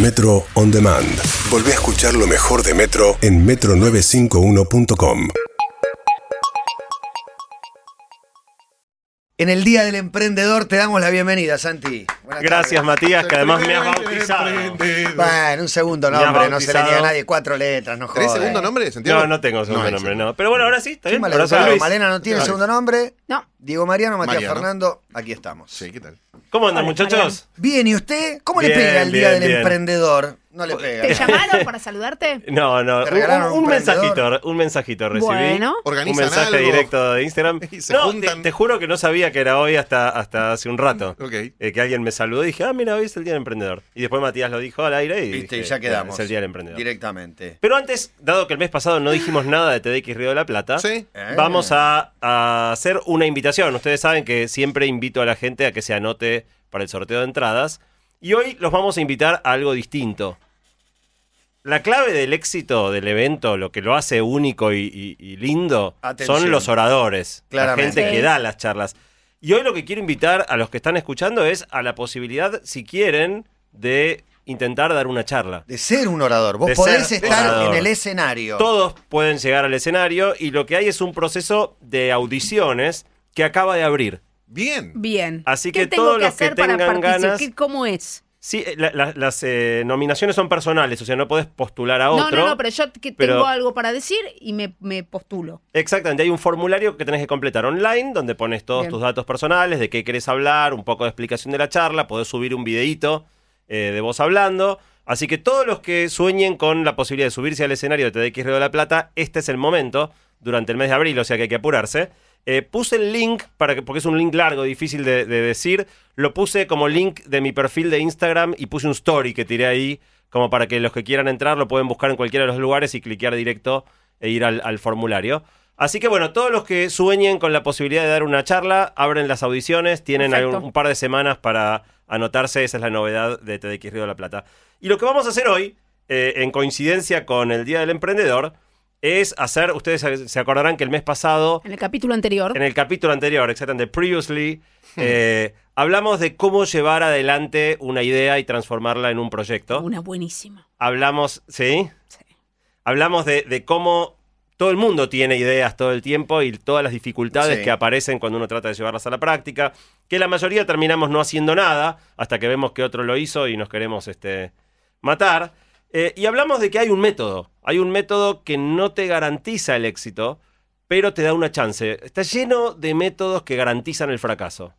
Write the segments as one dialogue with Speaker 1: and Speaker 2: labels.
Speaker 1: Metro On Demand. Volvé a escuchar lo mejor de Metro en metro951.com.
Speaker 2: En el Día del Emprendedor te damos la bienvenida, Santi. Buenas
Speaker 3: Gracias,
Speaker 2: tardes.
Speaker 3: Matías, que además me has bautizado.
Speaker 2: Bueno, un segundo nombre, no se le niega a nadie. Cuatro letras, no
Speaker 4: ¿Tenés
Speaker 2: jodas.
Speaker 4: segundo nombre, Santiago?
Speaker 3: No, no tengo segundo nombre,
Speaker 4: segundo.
Speaker 3: no. Pero bueno, ahora sí, está bien.
Speaker 2: Malena no tiene segundo nombre.
Speaker 5: No.
Speaker 2: Diego Mariano, Matías
Speaker 4: Mariano.
Speaker 2: Fernando, aquí estamos.
Speaker 4: Sí, ¿qué tal?
Speaker 3: ¿Cómo andan, muchachos?
Speaker 2: Bien, ¿y usted? ¿Cómo le pega el Día
Speaker 3: bien,
Speaker 2: del
Speaker 3: bien.
Speaker 2: Emprendedor? No le pega.
Speaker 5: ¿Te llamaron para saludarte?
Speaker 3: No, no.
Speaker 2: ¿Te
Speaker 3: Un,
Speaker 2: regalaron
Speaker 3: un
Speaker 2: un
Speaker 3: mensajito, un mensajito recibí.
Speaker 5: Bueno.
Speaker 3: Un
Speaker 4: ¿Organizan
Speaker 3: mensaje
Speaker 4: algo?
Speaker 3: directo de Instagram.
Speaker 4: Y se
Speaker 3: no,
Speaker 4: juntan.
Speaker 3: Te, te juro que no sabía que era hoy hasta, hasta hace un rato.
Speaker 4: Ok.
Speaker 3: Eh, que alguien me saludó y dije, ah, mira, hoy es el Día del Emprendedor. Y después Matías lo dijo al aire y
Speaker 2: Viste, y
Speaker 3: dije,
Speaker 2: ya quedamos.
Speaker 3: Es el Día del Emprendedor.
Speaker 2: Directamente.
Speaker 3: Pero antes, dado que el mes pasado no dijimos nada de TDX Río de la Plata,
Speaker 4: Sí.
Speaker 2: Eh.
Speaker 3: vamos a, a hacer una invitación. Ustedes saben que siempre invito a la gente a que se anote para el sorteo de entradas. Y hoy los vamos a invitar a algo distinto. La clave del éxito del evento, lo que lo hace único y, y- y lindo,
Speaker 2: Atención.
Speaker 3: son los oradores, la
Speaker 2: Claramente.
Speaker 3: gente que
Speaker 5: Sí.
Speaker 3: da las charlas. Y hoy lo que quiero invitar a los que están escuchando es a la posibilidad, si quieren, de intentar dar una charla.
Speaker 2: De ser un orador. Vos
Speaker 3: De
Speaker 2: podés
Speaker 3: ser
Speaker 2: estar
Speaker 3: orador.
Speaker 2: en el escenario.
Speaker 3: Todos pueden llegar al escenario y lo que hay es un proceso de audiciones que acaba de abrir.
Speaker 4: Bien.
Speaker 5: Bien.
Speaker 3: Así
Speaker 5: ¿Qué
Speaker 3: que
Speaker 5: tengo
Speaker 3: todos
Speaker 5: que
Speaker 3: los que
Speaker 5: hacer para
Speaker 3: tengan
Speaker 5: participar?
Speaker 3: ganas-
Speaker 5: ¿Qué- ¿Cómo es?
Speaker 3: Sí, eh, la- la- las eh, nominaciones son personales, o sea, no podés postular a
Speaker 5: No,
Speaker 3: otro.
Speaker 5: no, no, pero yo que
Speaker 3: pero-
Speaker 5: tengo algo para decir y me, me postulo.
Speaker 3: Exactamente, hay un formulario que tenés que completar online donde pones todos
Speaker 5: Bien.
Speaker 3: tus datos personales, de qué querés hablar, un poco de explicación de la charla, podés subir un videíto eh, de vos hablando. Así que todos los que sueñen con la posibilidad de subirse al escenario de TDX Río de la Plata, este es el momento, durante el mes de abril, o sea que hay que apurarse. Eh, puse el link, para que, porque es un link largo, difícil de, de decir, lo puse como link de mi perfil de Instagram y puse un story que tiré ahí, como para que los que quieran entrar lo pueden buscar en cualquiera de los lugares y cliquear directo e ir al, al formulario. Así que bueno, todos los que sueñen con la posibilidad de dar una charla, abren las audiciones, tienen un par de semanas para anotarse, esa es la novedad de TDX Río de la Plata. Y lo que vamos a hacer hoy, eh, en coincidencia con el Día del Emprendedor, es hacer, ustedes se- acordarán que el mes pasado,
Speaker 5: En el capítulo anterior.
Speaker 3: en el capítulo anterior, exactamente, previously, eh, hablamos de cómo llevar adelante una idea y transformarla en un proyecto.
Speaker 5: Una buenísima.
Speaker 3: Hablamos, ¿sí?
Speaker 5: Sí.
Speaker 3: Hablamos de, de cómo todo el mundo tiene ideas todo el tiempo y todas las dificultades
Speaker 2: Sí.
Speaker 3: que aparecen cuando uno trata de llevarlas a la práctica, que la mayoría terminamos no haciendo nada hasta que vemos que otro lo hizo y nos queremos este, matar. Eh, y hablamos de que hay un método, hay un método que no te garantiza el éxito, pero te da una chance. Está lleno de métodos que garantizan el fracaso.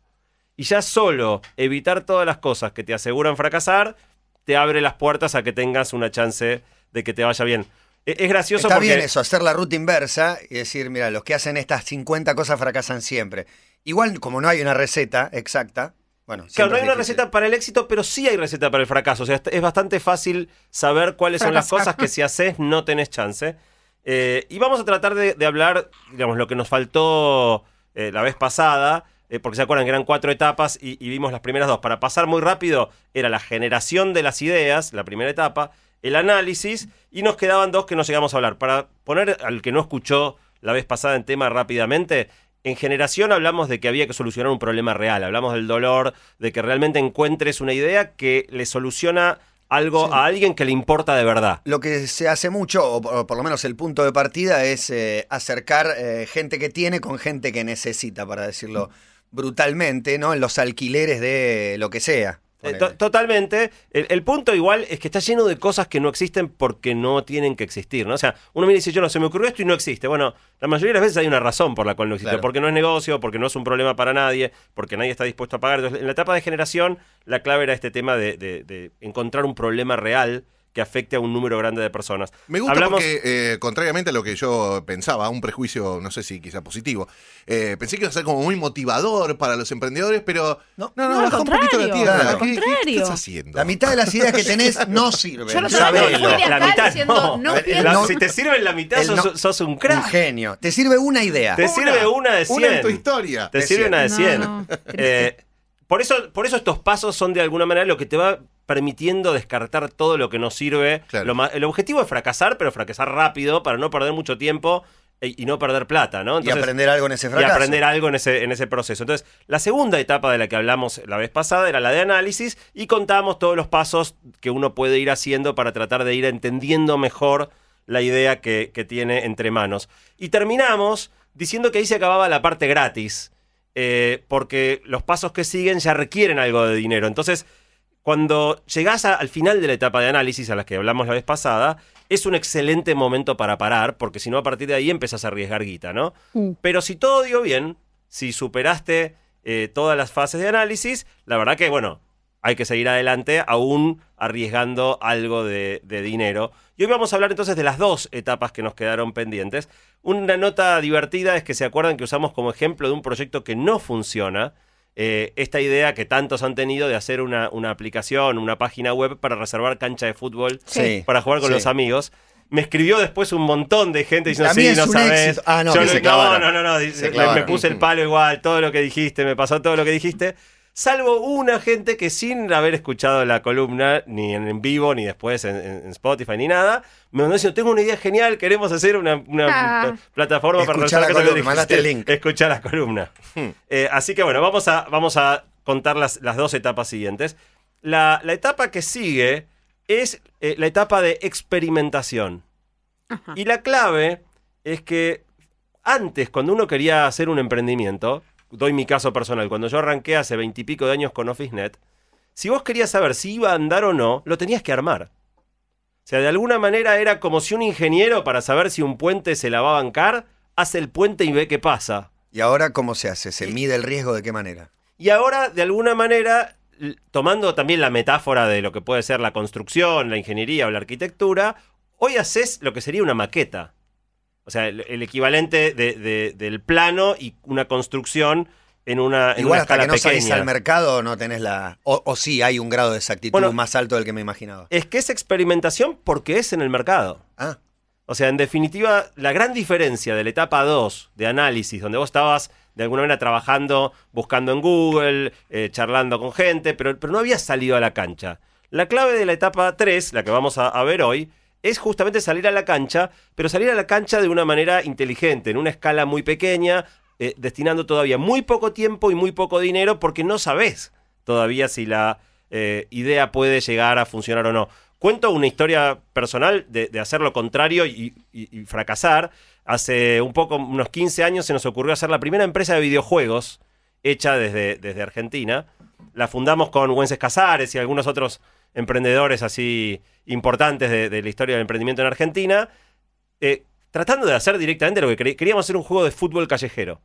Speaker 3: Y ya solo evitar todas las cosas que te aseguran fracasar, te abre las puertas a que tengas una chance de que te vaya bien. E- Es gracioso
Speaker 2: Está
Speaker 3: porque...
Speaker 2: bien eso, hacer la ruta inversa y decir, mira, los que hacen estas 50 cosas fracasan siempre. Igual, como no hay una receta exacta, bueno,
Speaker 3: Claro, no hay una receta para el éxito, pero sí hay receta para el fracaso. O sea, es bastante fácil saber cuáles son las cosas que si haces no tenés chance. Eh, y vamos a tratar de, de hablar, digamos, lo que nos faltó eh, la vez pasada, eh, porque se acuerdan que eran cuatro etapas y, y vimos las primeras dos. Para pasar muy rápido era la generación de las ideas, la primera etapa, el análisis, y nos quedaban dos que no llegamos a hablar. Para poner al que no escuchó la vez pasada en tema rápidamente, en generación hablamos de que había que solucionar un problema real, hablamos del dolor, de que realmente encuentres una idea que le soluciona algo
Speaker 2: Sí.
Speaker 3: a alguien que le importa de verdad.
Speaker 2: Lo que se hace mucho, o por, lo menos el punto de partida, es eh, acercar eh, gente que tiene con gente que necesita, para decirlo brutalmente, ¿no? En los alquileres de lo que sea.
Speaker 3: Eh, to- totalmente. El, el punto igual es que está lleno de cosas que no existen porque no tienen que existir, ¿no? O sea, uno me dice, yo no, se me ocurrió esto y no existe. Bueno, la mayoría de las veces hay una razón por la cual no existe.
Speaker 2: Claro.
Speaker 3: Porque no es negocio, porque no es un problema para nadie, porque nadie está dispuesto a pagar. Entonces, en la etapa de generación, la clave era este tema de, de- de encontrar un problema real que afecte a un número grande de personas.
Speaker 4: Me gusta
Speaker 3: Hablamos-
Speaker 4: porque, eh, contrariamente a lo que yo pensaba, un prejuicio, no sé si quizá positivo, eh, pensé que iba a ser como muy motivador para los emprendedores, pero
Speaker 2: No.
Speaker 4: no, no,
Speaker 5: No,
Speaker 4: baja un poquito la
Speaker 5: contrario,
Speaker 4: tierra.
Speaker 2: al
Speaker 4: ¿Qué- qué- ¿Qué,
Speaker 5: contrario.
Speaker 4: estás haciendo?
Speaker 2: La mitad de las ideas que tenés no sirven.
Speaker 5: Yo no
Speaker 2: sabelo.
Speaker 3: la mitad
Speaker 5: diciendo,
Speaker 3: no.
Speaker 5: no
Speaker 3: si te sirve la mitad, sos,
Speaker 2: no-
Speaker 3: sos un
Speaker 2: Un
Speaker 3: crack.
Speaker 2: genio. Te sirve una idea.
Speaker 3: Te sirve una de
Speaker 4: Una en
Speaker 3: 100.
Speaker 4: tu historia.
Speaker 3: Te
Speaker 2: De
Speaker 3: sirve
Speaker 2: 100.
Speaker 3: una de
Speaker 5: No,
Speaker 3: 100.
Speaker 5: no, triste.
Speaker 3: Eh, por, eso, por eso estos pasos son de alguna manera lo que te va permitiendo descartar todo lo que no sirve.
Speaker 4: Claro.
Speaker 3: Lo ma- el objetivo es fracasar, pero fracasar rápido para no perder mucho tiempo e- y no perder plata, ¿no?
Speaker 2: y aprender algo en ese
Speaker 3: y
Speaker 2: fracaso.
Speaker 3: aprender algo en ese, en ese proceso. Entonces, la segunda etapa de la que hablamos la vez pasada era la de análisis y contamos todos los pasos que uno puede ir haciendo para tratar de ir entendiendo mejor la idea que, que tiene entre manos. Y terminamos diciendo que ahí se acababa la parte gratis, eh, porque los pasos que siguen ya requieren algo de dinero. Entonces, cuando llegás a- al final de la etapa de análisis a la que hablamos la vez pasada, es un excelente momento para parar, porque si no, a partir de ahí empezás a arriesgar guita, ¿no?
Speaker 5: Mm.
Speaker 3: Pero si todo dio bien, si superaste eh, todas las fases de análisis, la verdad que, bueno, hay que seguir adelante, aún arriesgando algo de, de dinero. Y hoy vamos a hablar entonces de las dos etapas que nos quedaron pendientes. Una nota divertida es que se acuerdan que usamos como ejemplo de un proyecto que no funciona. Eh, esta idea que tantos han tenido de hacer una, una aplicación, una página web para reservar cancha de fútbol
Speaker 2: Sí.
Speaker 3: para jugar con
Speaker 2: Sí.
Speaker 3: los amigos. Me escribió después un montón de gente diciendo, sí, no sabes.
Speaker 2: Ah, no,
Speaker 3: Yo no, no, no, no, dice, me- puse el palo igual, todo lo que dijiste, me pasó todo lo que dijiste. Salvo una gente que sin haber escuchado la columna, ni en, vivo, ni después en, Spotify, ni nada, me mandó diciendo, tengo una idea genial, queremos hacer una, una
Speaker 5: Ah.
Speaker 3: plataforma para
Speaker 2: Escuchá
Speaker 3: resolver lo que
Speaker 2: link.
Speaker 3: Escuchá la columna. Eh, así que bueno, vamos a, vamos a contar las, las dos etapas siguientes. La, la etapa que sigue es eh, la etapa de experimentación.
Speaker 5: Ajá.
Speaker 3: Y la clave es que antes, cuando uno quería hacer un emprendimiento, doy mi caso personal, cuando yo arranqué hace veintipico de años con OfficeNet, si vos querías saber si iba a andar o no, lo tenías que armar. O sea, de alguna manera era como si un ingeniero, para saber si un puente se la va a bancar, hace el puente y ve qué pasa.
Speaker 2: ¿Y ahora cómo se hace? ¿Se mide el riesgo de qué manera?
Speaker 3: Y ahora, de alguna manera, tomando también la metáfora de lo que puede ser la construcción, la ingeniería o la arquitectura, hoy haces lo que sería una maqueta. O sea, el, el equivalente de- de- del plano y una construcción en una, en
Speaker 2: Igual
Speaker 3: una
Speaker 2: hasta
Speaker 3: escala
Speaker 2: que no salís al mercado no tenés la... O, o sí, hay un grado de exactitud
Speaker 3: Bueno,
Speaker 2: más alto del que me imaginaba.
Speaker 3: Es que es experimentación porque es en el mercado.
Speaker 2: Ah,
Speaker 3: O sea, en definitiva, la gran diferencia de la etapa 2 de análisis, donde vos estabas de alguna manera trabajando, buscando en Google, eh, charlando con gente, pero, pero no habías salido a la cancha. La clave de la etapa 3, la que vamos a, a ver hoy, es justamente salir a la cancha, pero salir a la cancha de una manera inteligente, en una escala muy pequeña, eh, destinando todavía muy poco tiempo y muy poco dinero, porque no sabés todavía si la eh, idea puede llegar a funcionar o no. Cuento una historia personal de, hacer lo contrario y fracasar. Hace un poco, unos 15 años, se nos ocurrió hacer la primera empresa de videojuegos hecha desde, desde Argentina. La fundamos con Wences Casares y algunos otros emprendedores así importantes de, de la historia del emprendimiento en Argentina, eh, tratando de hacer directamente lo que querí- queríamos hacer un juego de fútbol callejero.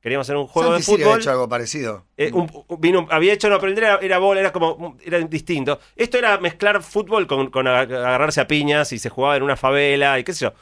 Speaker 3: Queríamos hacer un juego
Speaker 2: Santi
Speaker 3: de fútbol.
Speaker 2: hecho algo parecido.
Speaker 3: Eh, un- un- vino- había hecho, no, pero era, era bola, era como, era distinto. Esto era mezclar fútbol con, con ag- agarrarse a piñas y se jugaba en una favela y qué sé yo.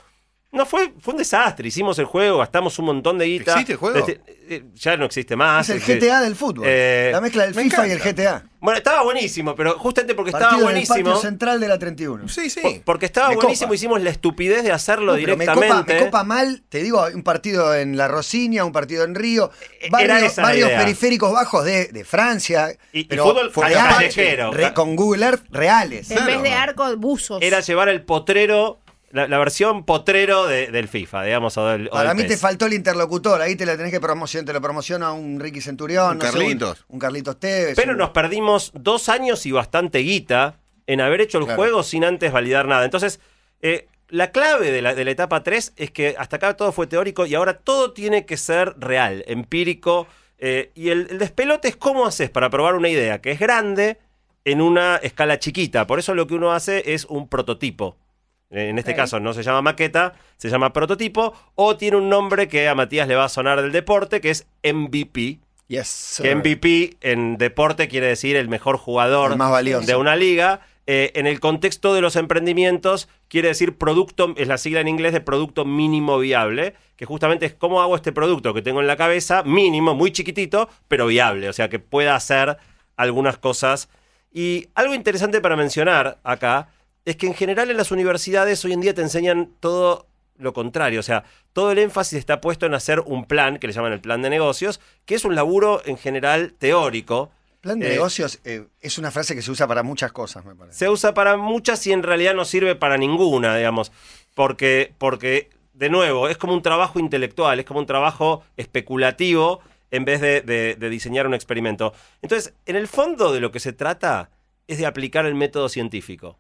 Speaker 3: No, fue, fue un desastre. Hicimos el juego, gastamos un montón de guita.
Speaker 4: ¿Existe el juego?
Speaker 3: Este, eh, ya no existe más.
Speaker 2: es el
Speaker 3: Este,
Speaker 2: GTA del fútbol.
Speaker 3: eh,
Speaker 2: la mezcla del
Speaker 4: me
Speaker 2: FIFA y el. GTA.
Speaker 3: Bueno, estaba buenísimo, pero justamente porque estaba
Speaker 2: Partido en el
Speaker 3: buenísimo.
Speaker 2: patio central de la 31.
Speaker 4: Sí, sí.
Speaker 3: por- porque estaba
Speaker 2: Me
Speaker 3: buenísimo,
Speaker 2: copa.
Speaker 3: hicimos la estupidez de hacerlo
Speaker 2: No, pero me
Speaker 3: directamente.
Speaker 2: copa, me copa mal, te digo, un partido en La Rosinia, un partido en Río,
Speaker 3: Eh,
Speaker 2: barrios, barrios
Speaker 3: idea.
Speaker 2: periféricos bajos de, de Francia,
Speaker 3: Y- y
Speaker 2: pero
Speaker 3: fútbol
Speaker 2: reales,
Speaker 3: callejero.
Speaker 2: re- con Google Earth reales.
Speaker 5: En
Speaker 4: Claro.
Speaker 5: vez de arco, buzos.
Speaker 3: Era llevar el potrero, la, la versión potrero de- del FIFA, digamos, o del, o
Speaker 2: Para
Speaker 3: del
Speaker 2: mí
Speaker 3: PES.
Speaker 2: te faltó el interlocutor, ahí te la tenés que promocionar, te lo promociona un Ricky Centurión,
Speaker 4: Un
Speaker 2: no sé,
Speaker 4: Carlitos.
Speaker 2: un, Carlitos Tevez.
Speaker 3: Pero
Speaker 2: un-
Speaker 3: nos perdimos dos años y bastante guita en haber hecho el
Speaker 2: Claro.
Speaker 3: juego sin antes validar nada. Entonces, eh, la clave de la, de la etapa 3 es que hasta acá todo fue teórico y ahora todo tiene que ser real, empírico. eh, y el, el despelote es cómo haces para probar una idea que es grande en una escala chiquita. Por eso lo que uno hace es un prototipo. Eh, En este caso no se llama maqueta, se llama prototipo o tiene un nombre que a Matías le va a sonar del deporte, que es MVP.
Speaker 2: Yes,
Speaker 3: Que. MVP en deporte quiere decir el mejor jugador
Speaker 2: El más valioso.
Speaker 3: de una liga. Eh, en el contexto de los emprendimientos, quiere decir producto, es la sigla en inglés de producto mínimo viable, que justamente es cómo hago este producto que tengo en la cabeza, mínimo, muy chiquitito, pero viable, o sea, que pueda hacer algunas cosas. Y algo interesante para mencionar acá es que en general en las universidades hoy en día te enseñan todo lo contrario, o sea, todo el énfasis está puesto en hacer un plan, que le llaman el plan de negocios, que es un laburo en general teórico,
Speaker 2: Plan de
Speaker 3: Eh,
Speaker 2: negocios eh, es una frase que se usa para muchas cosas, me parece.
Speaker 3: se usa para muchas y en realidad no sirve para ninguna, digamos. Porque, porque de nuevo, es como un trabajo intelectual, es como un trabajo especulativo en vez de, de- de diseñar un experimento. Entonces, en el fondo de lo que se trata es de aplicar el método científico.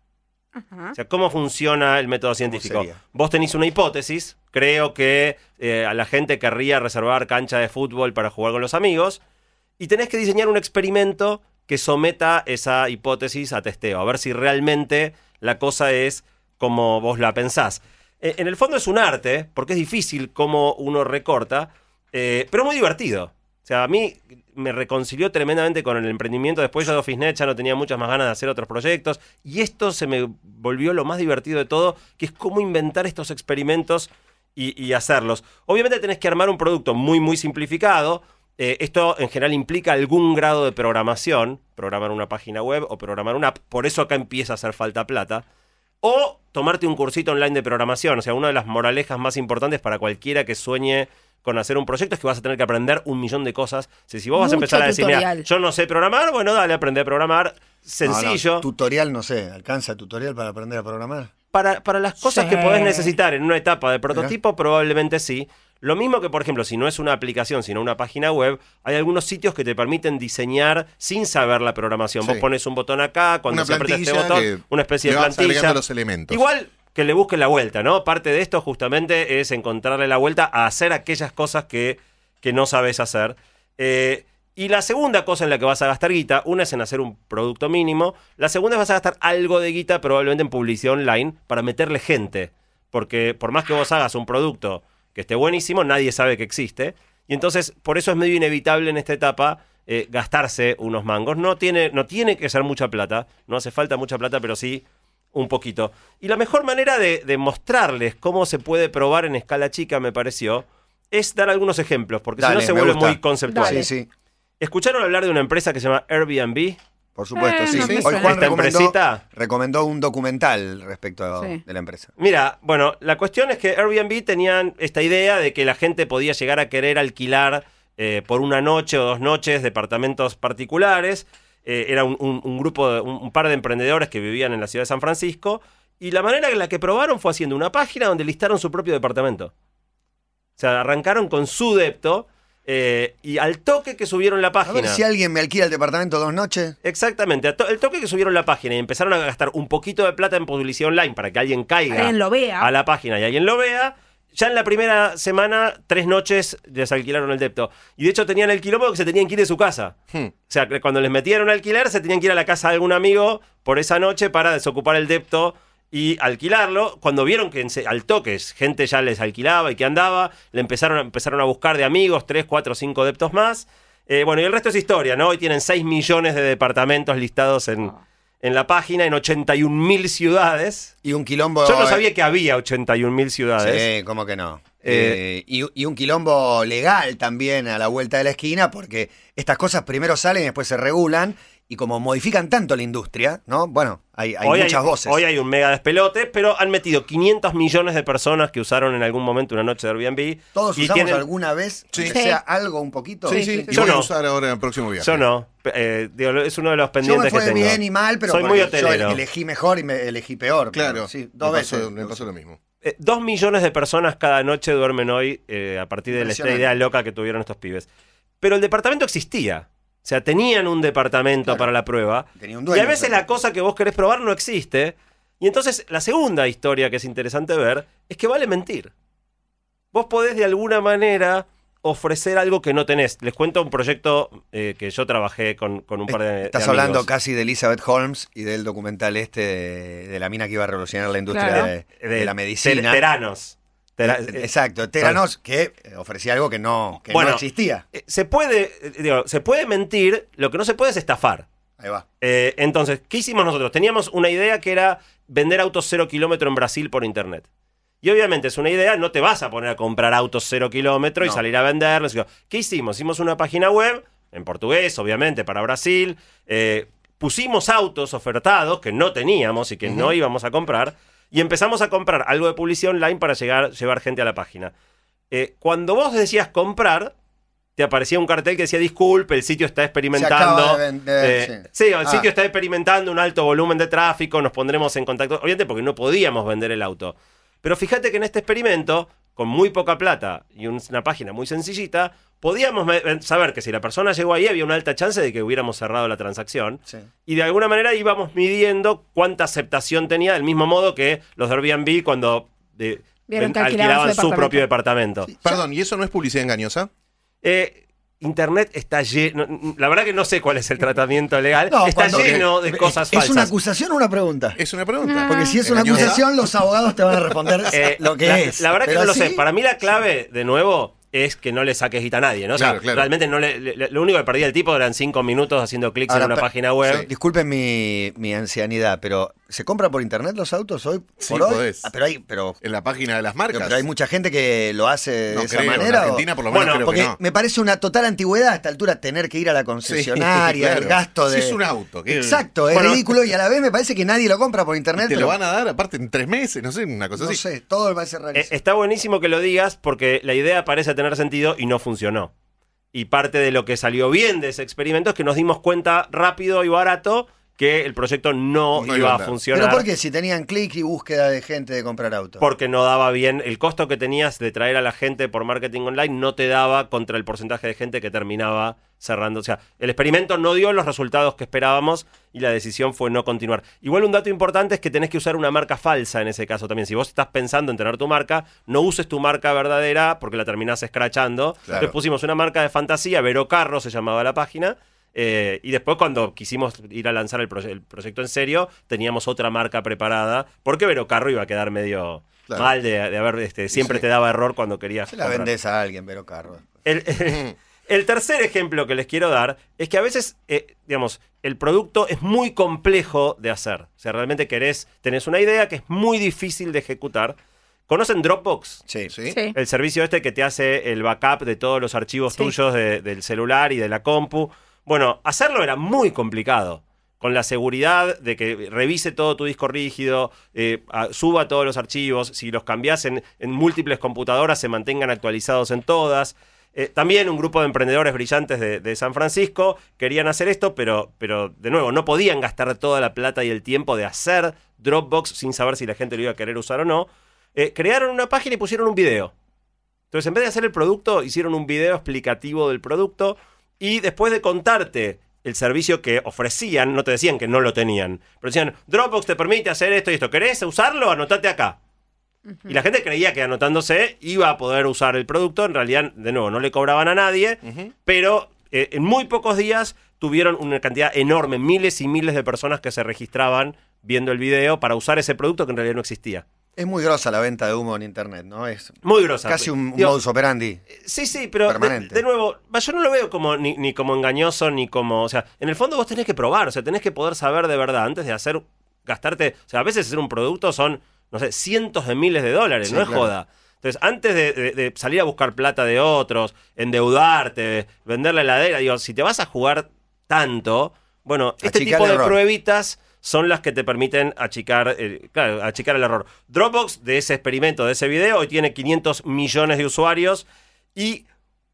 Speaker 5: Ajá.
Speaker 3: O sea, ¿cómo funciona el método científico? Vos tenés una hipótesis, creo que eh, a la gente querría reservar cancha de fútbol para jugar con los amigos, y tenés que diseñar un experimento que someta esa hipótesis a testeo, a ver si realmente la cosa es como vos la pensás. Eh, en el fondo es un arte, porque es difícil cómo uno recorta, eh, pero muy divertido. O sea, a mí me reconcilió tremendamente con el emprendimiento. Después yo de OfficeNet ya no tenía muchas más ganas de hacer otros proyectos. Y esto se me volvió lo más divertido de todo, que es cómo inventar estos experimentos y, hacerlos. Obviamente tenés que armar un producto muy, muy simplificado. Eh, esto en general implica algún grado de programación, programar una página web o programar una app. Por eso acá empieza a hacer falta plata. O tomarte un cursito online de programación. O sea, una de las moralejas más importantes para cualquiera que sueñe con hacer un proyecto es que vas a tener que aprender un millón de cosas. O sea, si vos vas a empezar a decir, "Mira,
Speaker 5: tutorial".
Speaker 3: yo no sé programar, bueno, dale, aprende a programar. Sencillo.
Speaker 2: No, no, tutorial, no sé. ¿Alcanza tutorial para aprender a programar?
Speaker 3: Para, para las cosas
Speaker 5: Sí.
Speaker 3: que podés necesitar en una etapa de prototipo, probablemente sí. Lo mismo que, por ejemplo, si no es una aplicación, sino una página web, hay algunos sitios que te permiten diseñar sin saber la programación. Vos pones un botón acá, cuando
Speaker 4: Una
Speaker 3: se aprieta este botón, una especie de plantilla.
Speaker 4: los elementos.
Speaker 3: Igual que le busquen la vuelta, ¿no? Parte de esto justamente es encontrarle la vuelta a hacer aquellas cosas que, que no sabes hacer. Eh, y la segunda cosa en la que vas a gastar guita, una es en hacer un producto mínimo, la segunda es vas a gastar algo de guita probablemente en publicidad online para meterle gente. Porque por más que vos hagas un producto que esté buenísimo, nadie sabe que existe. Y entonces, por eso es medio inevitable en esta etapa eh, gastarse unos mangos. No tiene, no tiene que ser mucha plata, no hace falta mucha plata, pero sí un poquito. Y la mejor manera de, de mostrarles cómo se puede probar en escala chica, me pareció, es dar algunos ejemplos, porque si no se vuelve
Speaker 2: gusta.
Speaker 3: muy conceptual.
Speaker 5: Dale.
Speaker 2: Sí, sí.
Speaker 3: ¿Escucharon hablar de una empresa que se llama Airbnb?
Speaker 2: Por supuesto,
Speaker 5: Eh,
Speaker 2: sí.
Speaker 5: no me
Speaker 2: Hoy. Juan
Speaker 3: Esta
Speaker 2: recomendó,
Speaker 3: empresita.
Speaker 2: recomendó un documental respecto
Speaker 5: Sí.
Speaker 2: de la empresa.
Speaker 3: Mira, bueno, la cuestión es que Airbnb tenían esta idea de que la gente podía llegar a querer alquilar eh, por una noche o dos noches departamentos particulares. Eh, era un, un- un grupo, de, un, un par de emprendedores que vivían en la ciudad de San Francisco. Y la manera en la que probaron fue haciendo una página donde listaron su propio departamento. O sea, arrancaron con su depto eh, y al toque que subieron la
Speaker 2: A
Speaker 3: página.
Speaker 2: ver si alguien me alquila el departamento dos noches.
Speaker 3: Exactamente, a to- el toque que subieron la página y empezaron a gastar un poquito de plata en publicidad online para que alguien caiga
Speaker 5: Alguien lo vea.
Speaker 3: a la página y alguien lo vea. Ya en la primera semana, tres noches les alquilaron el depto. Y de hecho tenían el quilombo que se tenían que ir de su casa.
Speaker 4: Hmm.
Speaker 3: O sea, que cuando les metieron alquiler, se tenían que ir a la casa de algún amigo por esa noche para desocupar el depto y alquilarlo. Cuando vieron que al toque gente ya les alquilaba y que andaba, le empezaron, a- empezaron a buscar de amigos, tres, cuatro, cinco deptos más. Eh, bueno, y el resto es historia, ¿no? Hoy tienen 6 millones de departamentos listados en, en la página, en 81 mil ciudades.
Speaker 2: Y un quilombo.
Speaker 3: Yo no sabía que había 81 mil ciudades.
Speaker 2: Sí, ¿cómo que no?
Speaker 3: Eh,
Speaker 2: Eh, y, y un quilombo legal también a la vuelta de la esquina, porque estas cosas primero salen y después se regulan, y como modifican tanto la industria, ¿no? Bueno, hay, muchas
Speaker 3: hay,
Speaker 2: voces.
Speaker 3: hoy hay un mega despelote, pero han metido 500 millones de personas que usaron en algún momento una noche de Airbnb.
Speaker 2: ¿Todos
Speaker 3: y
Speaker 2: usamos
Speaker 3: tienen-
Speaker 2: alguna vez,
Speaker 4: Sí.
Speaker 2: aunque sea algo un poquito?
Speaker 4: Sí, sí. Y
Speaker 3: Yo
Speaker 4: voy a
Speaker 3: no.
Speaker 4: usar ahora el próximo viaje.
Speaker 3: Yo no. Eh, digo, es uno de los
Speaker 2: Yo
Speaker 3: pendientes
Speaker 2: me fue
Speaker 3: que tengo.
Speaker 2: bien y mal, pero
Speaker 3: Soy muy
Speaker 2: yo
Speaker 3: hotelero.
Speaker 2: elegí mejor y me elegí peor. pero
Speaker 4: Claro,
Speaker 2: sí,
Speaker 4: me
Speaker 2: dos
Speaker 4: pasó-
Speaker 2: veces.
Speaker 4: me pasó lo mismo.
Speaker 3: Eh, dos millones de personas cada noche duermen hoy eh, a partir de esta idea loca que tuvieron estos pibes. Pero el departamento existía. O sea, tenían un departamento
Speaker 2: Claro.
Speaker 3: para la prueba.
Speaker 2: Tenía un
Speaker 3: Y a veces la cosa que vos querés probar no existe. Y entonces la segunda historia que es interesante ver es que vale mentir. Vos podés de alguna manera ofrecer algo que no tenés. Les cuento un proyecto eh, que yo trabajé con, con un par de.
Speaker 2: Estás
Speaker 3: de
Speaker 2: hablando casi de Elizabeth Holmes y del documental este de, de la mina que iba a revolucionar la industria
Speaker 5: Claro.
Speaker 2: de, de la medicina.
Speaker 3: Teranos. Tera-
Speaker 2: Eh,
Speaker 3: eh,
Speaker 2: Exacto, Teranos, que eh, ofrecía algo que no, que
Speaker 3: Bueno.
Speaker 2: no existía.
Speaker 3: se puede, digo, se puede mentir, lo que no se puede es estafar.
Speaker 2: Ahí va.
Speaker 3: Eh, entonces, ¿qué hicimos nosotros? Teníamos una idea que era vender autos cero kilómetro en Brasil por internet. Y obviamente es una idea, no te vas a poner a comprar autos cero kilómetro y salir a venderlos. ¿Qué hicimos? Hicimos una página web, en portugués, obviamente, para Brasil. eh, pusimos autos ofertados que no teníamos y que no íbamos a comprar. Y empezamos a comprar algo de publicidad online para llegar, llevar gente a la página. Eh, cuando vos decías comprar, te aparecía un cartel que decía disculpe, el sitio está experimentando.
Speaker 2: acaba de vender,
Speaker 3: Eh,
Speaker 2: sí.
Speaker 3: sí, el
Speaker 2: Ah.
Speaker 3: sitio está experimentando un alto volumen de tráfico, nos pondremos en contacto. Obviamente porque no podíamos vender el auto. Pero fíjate que en este experimento con muy poca plata y un- una página muy sencillita, podíamos saber que si la persona llegó ahí había una alta chance de que hubiéramos cerrado la transacción.
Speaker 2: Sí.
Speaker 3: Y de alguna manera íbamos midiendo cuánta aceptación tenía, del mismo modo que los de Airbnb cuando de- ven-
Speaker 5: alquilaban su
Speaker 3: su
Speaker 5: departamento.
Speaker 3: propio departamento.
Speaker 4: Perdón, ¿y eso no es publicidad engañosa?
Speaker 3: Eh, Internet está lleno. La verdad que no sé cuál es el tratamiento legal.
Speaker 2: No,
Speaker 3: está
Speaker 2: cuando-
Speaker 3: lleno de cosas
Speaker 2: ¿Es
Speaker 3: falsas.
Speaker 2: una acusación o una pregunta?
Speaker 4: Es una pregunta.
Speaker 2: Porque si es una acusación, los abogados te van a responder
Speaker 3: Eh,
Speaker 2: lo que
Speaker 3: la,
Speaker 2: es.
Speaker 3: La verdad que no lo sé. Para mí la clave, de nuevo, es que no le saques guita a nadie, ¿no? O sea,
Speaker 4: Claro, claro.
Speaker 3: realmente no le, le- lo único que perdía el tipo eran cinco minutos haciendo clics en una página web.
Speaker 2: sí, Disculpen mi, mi ancianidad, pero ¿se compra por internet los autos hoy?
Speaker 4: Sí,
Speaker 2: por hoy?
Speaker 4: podés.
Speaker 2: Ah, pero hay, pero,
Speaker 4: En la página de las marcas.
Speaker 2: pero hay mucha gente que lo hace de
Speaker 4: no
Speaker 2: esa manera.
Speaker 4: En
Speaker 2: o-
Speaker 4: Argentina por lo menos
Speaker 3: Bueno,
Speaker 4: creo
Speaker 2: Porque
Speaker 4: que no.
Speaker 2: me parece una total antigüedad a esta altura tener que ir a la concesionaria,
Speaker 4: claro.
Speaker 2: el gasto de.
Speaker 4: Si es un auto, que-
Speaker 2: Exacto, es ridículo y a la vez me parece que nadie lo compra por internet.
Speaker 4: Te
Speaker 2: pero
Speaker 4: lo van a dar aparte en tres meses, no sé, una cosa
Speaker 2: No
Speaker 4: así.
Speaker 2: sé, todo me parece
Speaker 3: Eh,
Speaker 2: rarísimo.
Speaker 3: está buenísimo que lo digas porque la idea parece tener sentido y no funcionó. Y parte de lo que salió bien de ese experimento es que nos dimos cuenta rápido y barato que el proyecto no,
Speaker 4: No
Speaker 3: iba,
Speaker 4: iba a
Speaker 3: funcionar.
Speaker 2: Pero ¿por qué? Si tenían clic y búsqueda de gente de comprar autos.
Speaker 3: Porque no daba bien. El costo que tenías de traer a la gente por marketing online no te daba contra el porcentaje de gente que terminaba cerrando. O sea, el experimento no dio los resultados que esperábamos y la decisión fue no continuar. Igual un dato importante es que tenés que usar una marca falsa en ese caso también. Si vos estás pensando en tener tu marca, no uses tu marca verdadera porque la terminás escrachando. Entonces pusimos una marca de fantasía, Vero Carro se llamaba la página. Eh, y después cuando quisimos ir a lanzar el, proye- el proyecto en serio, teníamos otra marca preparada, porque Vero Carro iba a quedar medio
Speaker 4: Claro.
Speaker 3: mal de, de haber, este, siempre
Speaker 4: sí.
Speaker 3: te daba error cuando querías.
Speaker 2: Se la
Speaker 3: comprar.
Speaker 2: vendes a alguien, pero carro.
Speaker 3: El, el tercer ejemplo que les quiero dar es que a veces, eh, digamos, el producto es muy complejo de hacer. O sea, realmente querés, tenés una idea que es muy difícil de ejecutar. ¿Conocen Dropbox?
Speaker 2: Sí.
Speaker 4: ¿Sí?
Speaker 5: Sí.
Speaker 3: El servicio este que te hace el backup de todos los archivos
Speaker 5: Sí.
Speaker 3: tuyos de- del celular y de la compu. Bueno, hacerlo era muy complicado. Con la seguridad de que revise todo tu disco rígido, eh, suba todos los archivos, si los cambias en, múltiples computadoras, se mantengan actualizados en todas. Eh, también un grupo de emprendedores brillantes de, de San Francisco querían hacer esto, pero, pero de nuevo, no podían gastar toda la plata y el tiempo de hacer Dropbox sin saber si la gente lo iba a querer usar o no. Eh, crearon una página y pusieron un video. Entonces, en vez de hacer el producto, hicieron un video explicativo del producto y después de contarte el servicio que ofrecían, no te decían que no lo tenían, pero decían, Dropbox te permite hacer esto y esto, ¿querés usarlo? Anotate acá. Y la gente creía que anotándose iba a poder usar el producto, en realidad, de nuevo, no le cobraban a nadie, pero eh, en muy pocos días tuvieron una cantidad enorme, miles y miles de personas que se registraban viendo el video para usar ese producto que en realidad no existía.
Speaker 2: Es muy grosa la venta de humo en internet, ¿no? Es
Speaker 3: Muy grosa.
Speaker 2: casi un, un
Speaker 3: Digo,
Speaker 2: modus operandi.
Speaker 3: Sí, sí, pero de,
Speaker 2: Permanente.
Speaker 3: de nuevo, yo no lo veo como ni, ni como engañoso ni como. O sea, en el fondo vos tenés que probar, o sea, tenés que poder saber de verdad antes de hacer. gastarte. O sea, a veces hacer un producto son, no sé, cientos de miles de dólares,
Speaker 2: Sí,
Speaker 3: no es
Speaker 2: claro.
Speaker 3: joda. Entonces, antes de, de- de salir a buscar plata de otros, endeudarte, vender la heladera, digo, si te vas a jugar tanto, bueno, este tipo de
Speaker 2: error.
Speaker 3: pruebitas son las que te permiten achicar, el- claro, achicar el error. Dropbox, de ese experimento, de ese video, hoy tiene 500 millones de usuarios y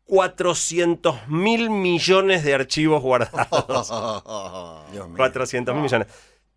Speaker 3: 400 mil millones de archivos guardados.
Speaker 2: Dios mío.
Speaker 3: 400 mil millones.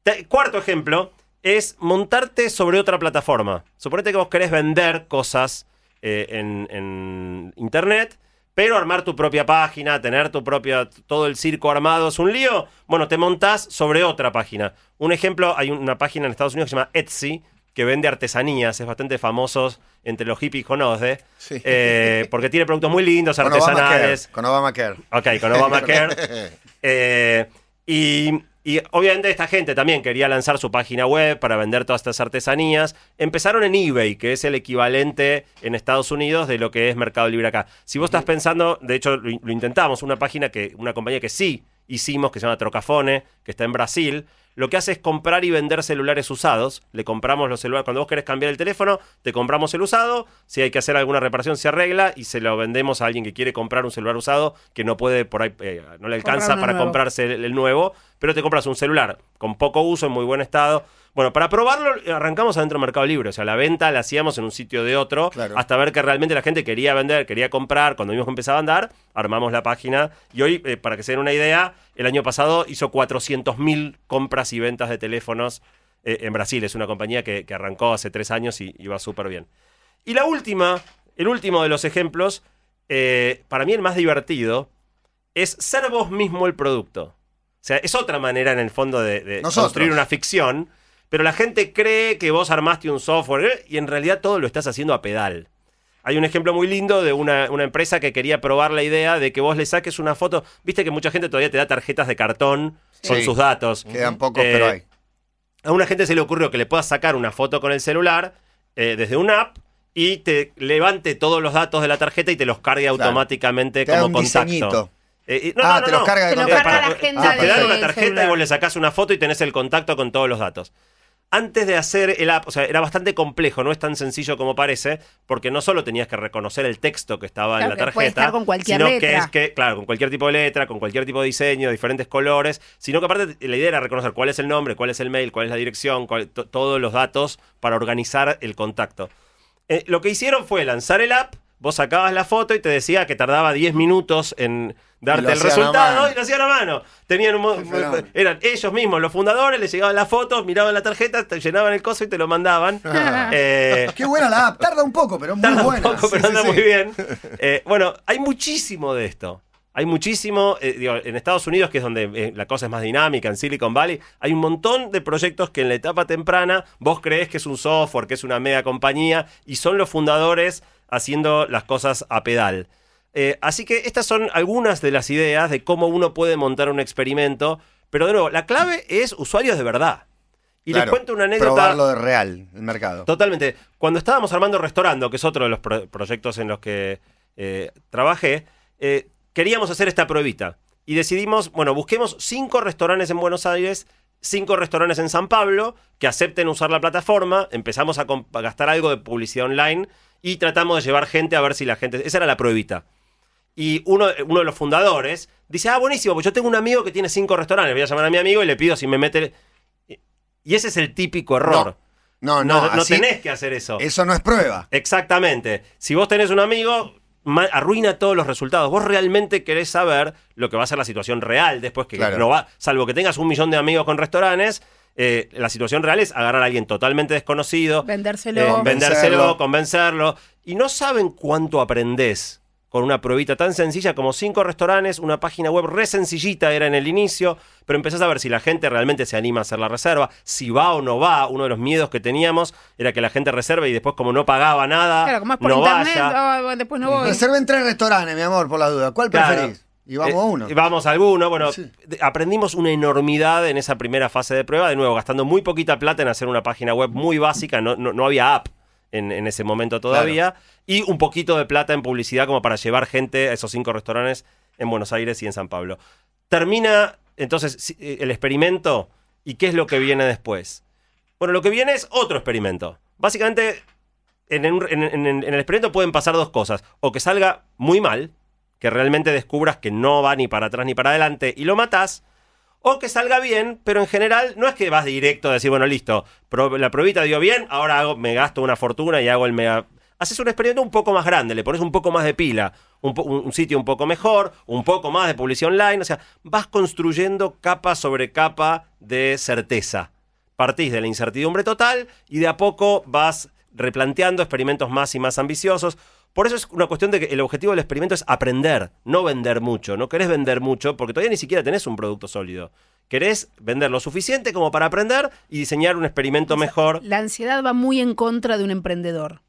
Speaker 3: Te- cuarto ejemplo es montarte sobre otra plataforma. Suponete que vos querés vender cosas eh, en, en internet, pero armar tu propia página, tener tu propia, todo el circo armado es un lío. Bueno, te montás sobre otra página. Un ejemplo, hay una página en Estados Unidos que se llama Etsy, que vende artesanías, es bastante famoso entre los hippies con OSDE,
Speaker 4: Sí.
Speaker 3: eh, porque tiene productos muy lindos,
Speaker 2: Con Obamacare.
Speaker 3: artesanales.
Speaker 2: Con Obamacare.
Speaker 3: Ok, con Obamacare. Eh, y, y obviamente esta gente también quería lanzar su página web para vender todas estas artesanías. Empezaron en eBay, que es el equivalente en Estados Unidos de lo que es Mercado Libre acá. Si vos estás pensando, de hecho lo, lo intentamos, una página que, una compañía que sí hicimos, que se llama Trocafone, que está en Brasil, lo que hace es comprar y vender celulares usados. Le compramos los celulares. Cuando vos querés cambiar el teléfono, te compramos el usado. Si hay que hacer alguna reparación, se arregla y se lo vendemos a alguien que quiere comprar un celular usado que no puede por ahí, eh, no le alcanza para
Speaker 5: nuevo.
Speaker 3: comprarse el, el nuevo, pero te compras un celular con poco uso, en muy buen estado. Bueno, para probarlo, arrancamos adentro de Mercado Libre. O sea, la venta la hacíamos en un sitio de otro
Speaker 2: Claro.
Speaker 3: hasta ver que realmente la gente quería vender, quería comprar. Cuando vimos que empezaba a andar, armamos la página. Y hoy, eh, para que se den una idea, el año pasado hizo 400.000 compras y ventas de teléfonos eh, en Brasil. Es una compañía que, que arrancó hace tres años y, y va súper bien. Y la última, el último de los ejemplos, eh, para mí el más divertido, es ser vos mismo el producto. O sea, es otra manera en el fondo de, construir una ficción, pero la gente cree que vos armaste un software eh, y en realidad todo lo estás haciendo a pedal. Hay un ejemplo muy lindo de una, una empresa que quería probar la idea de que vos le saques una foto. Viste que mucha gente todavía te da tarjetas de cartón con
Speaker 2: Sí.
Speaker 3: sus datos.
Speaker 2: Quedan pocos,
Speaker 3: Eh,
Speaker 2: pero hay.
Speaker 3: A una gente se le ocurrió que le puedas sacar una foto con el celular eh, desde una app y te levante todos los datos de la tarjeta y te los cargue automáticamente
Speaker 2: Te
Speaker 3: como
Speaker 2: un
Speaker 3: contacto.
Speaker 2: diseñito.
Speaker 3: Eh, y- no,
Speaker 2: Ah,
Speaker 3: no, no,
Speaker 2: te los carga de
Speaker 5: Te lo carga la agenda
Speaker 2: Ah,
Speaker 3: te dan una tarjeta
Speaker 5: celular.
Speaker 3: y vos le sacás una foto y tenés el contacto con todos los datos. Antes de hacer el app, o sea, era bastante complejo, no es tan sencillo como parece, porque no solo tenías que reconocer el texto que estaba en la tarjeta,
Speaker 5: estar con cualquier
Speaker 3: sino que es que, claro, con cualquier tipo de letra, con cualquier tipo de diseño, diferentes colores, sino que aparte la idea era reconocer cuál es el nombre, cuál es el mail, cuál es la dirección, cuál- to- todos los datos para organizar el contacto. Eh, lo que hicieron fue lanzar el app, vos sacabas la foto y te decía que tardaba 10 minutos en darte el resultado y lo hacían a mano. Tenían un eran ellos mismos los fundadores, les llegaban las fotos, miraban la tarjeta, te llenaban el coso y te lo mandaban. Eh,
Speaker 2: Qué buena la app. Tarda un poco, pero muy
Speaker 3: tarda un poco,
Speaker 2: Sí,
Speaker 3: pero
Speaker 2: sí,
Speaker 3: anda
Speaker 2: sí.
Speaker 3: muy bien. Eh, bueno, hay muchísimo de esto. Hay muchísimo, eh, digo, en Estados Unidos, que es donde eh, la cosa es más dinámica, en Silicon Valley, hay un montón de proyectos que en la etapa temprana vos crees que es un software, que es una mega compañía, y son los fundadores haciendo las cosas a pedal. Eh, así que estas son algunas de las ideas de cómo uno puede montar un experimento, pero de nuevo, la clave es usuarios de verdad. Y les
Speaker 2: Claro,
Speaker 3: cuento una anécdota.
Speaker 2: Probarlo de real, el mercado.
Speaker 3: Totalmente. Cuando estábamos armando Restaurando, que es otro de los pro- proyectos en los que eh, trabajé, eh, queríamos hacer esta pruebita. Y decidimos, bueno, busquemos cinco restaurantes en Buenos Aires, cinco restaurantes en San Pablo, que acepten usar la plataforma. Empezamos a, gastar algo de publicidad online y tratamos de llevar gente a ver si la gente... Esa era la pruebita. Y uno, uno de los fundadores dice, ah, buenísimo, pues yo tengo un amigo que tiene cinco restaurantes. Voy a llamar a mi amigo y le pido si me mete... Y- ese es el típico error.
Speaker 2: No,
Speaker 3: No,
Speaker 2: no,
Speaker 3: no,
Speaker 2: así-
Speaker 3: tenés que hacer eso.
Speaker 2: Eso no es prueba.
Speaker 3: Exactamente. Si vos tenés un amigo, arruina todos los resultados. Vos realmente querés saber lo que va a ser la situación real después que
Speaker 2: Claro.
Speaker 3: no va, salvo que tengas un millón de amigos con restaurantes. eh, la situación real es agarrar a alguien totalmente desconocido,
Speaker 5: Vendérselo.
Speaker 3: eh, vendérselo,
Speaker 2: Convencerlo.
Speaker 3: convencerlo, y no saben cuánto aprendés con una pruebita tan sencilla como cinco restaurantes, una página web re sencillita era en el inicio, pero empezás a ver si la gente realmente se anima a hacer la reserva, si va o no va. Uno de los miedos que teníamos era que la gente reserve y después como no pagaba nada,
Speaker 5: Claro, como es por
Speaker 3: no
Speaker 5: internet,
Speaker 3: vaya.
Speaker 5: oh, después no voy.
Speaker 2: Reserven tres restaurantes, mi amor, por la duda. ¿Cuál
Speaker 3: Claro.
Speaker 2: preferís? Y vamos
Speaker 3: Eh,
Speaker 2: a uno.
Speaker 3: y vamos a alguno. Bueno,
Speaker 2: Sí.
Speaker 3: aprendimos una enormidad en esa primera fase de prueba. De nuevo, gastando muy poquita plata en hacer una página web muy básica. No, no- no había app en, en ese momento todavía. Y un poquito de plata en publicidad como para llevar gente a esos cinco restaurantes en Buenos Aires y en San Pablo. Termina entonces eh, el experimento. ¿Y qué es lo que viene después? Bueno, lo que viene es otro experimento. Básicamente, en, un- en- en- en el experimento pueden pasar dos cosas. O que salga muy mal, que realmente descubras que no va ni para atrás ni para adelante y lo matás. O que salga bien, pero en general no es que vas directo a decir, bueno, listo, la pruebita dio bien, ahora me gasto una fortuna y hago el mega... Haces un experimento un poco más grande, le pones un poco más de pila, un- un sitio un poco mejor, un poco más de publicidad online, o sea, vas construyendo capa sobre capa de certeza. Partís de la incertidumbre total y de a poco vas replanteando experimentos más y más ambiciosos. Por eso es una cuestión de que el objetivo del experimento es aprender, no vender mucho. No querés vender mucho porque todavía ni siquiera tenés un producto sólido. Querés vender lo suficiente como para aprender y diseñar un experimento mejor.
Speaker 5: La ansiedad va muy en contra de un emprendedor.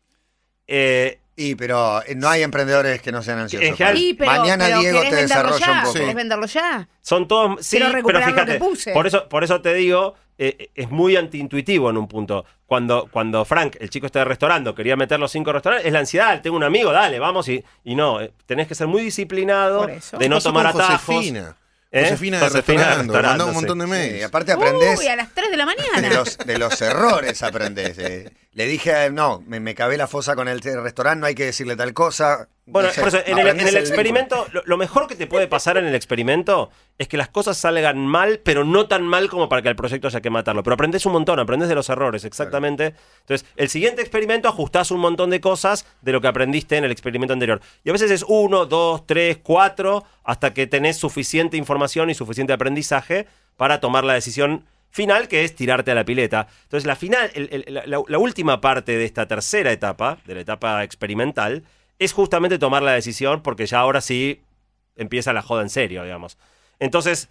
Speaker 3: Eh,
Speaker 2: Y, pero eh, no hay emprendedores que no sean ansiosos.
Speaker 5: Sí, pero,
Speaker 2: Mañana
Speaker 5: pero
Speaker 2: Diego
Speaker 5: ¿querés
Speaker 2: te
Speaker 5: venderlo
Speaker 2: desarrolla
Speaker 5: ya?
Speaker 2: un poco.
Speaker 5: ¿Querés venderlo ya?
Speaker 3: son todos. Sí, pero
Speaker 5: lo
Speaker 3: fíjate.
Speaker 5: que puse.
Speaker 3: Por eso, por eso te digo, eh, es muy antiintuitivo en un punto. Cuando, cuando Frank, el chico este de restaurando, quería meter los cinco restaurantes, es la ansiedad. Tengo un amigo, dale, vamos. Y, y no, eh, tenés que ser muy disciplinado de no tomar atajos.
Speaker 4: Josefina.
Speaker 3: ¿Eh?
Speaker 4: Josefina de
Speaker 3: Josefina de
Speaker 4: restaurando, mandó
Speaker 3: Restaurando,
Speaker 4: un montón de
Speaker 2: Sí,
Speaker 4: mails.
Speaker 2: y aparte aprendes
Speaker 5: Uy, a las 3 de la mañana.
Speaker 2: de, los, de los errores, aprendes. eh. Le dije, no, me, me cabé la fosa con el restaurante, no hay que decirle tal cosa.
Speaker 3: Bueno,
Speaker 2: No sé,
Speaker 3: por eso, en el, en experimento, lo, lo mejor que te puede pasar en el experimento es que las cosas salgan mal, pero no tan mal como para que el proyecto haya que matarlo. Pero aprendes un montón, aprendes de los errores, exactamente. Entonces, el siguiente experimento ajustás un montón de cosas de lo que aprendiste en el experimento anterior. Y a veces es uno, dos, tres, cuatro, hasta que tenés suficiente información y suficiente aprendizaje para tomar la decisión final, que es tirarte a la pileta. Entonces, la final, la última parte de esta tercera etapa, de la etapa experimental, es justamente tomar la decisión, porque ya ahora sí empieza la joda en serio, digamos. Entonces,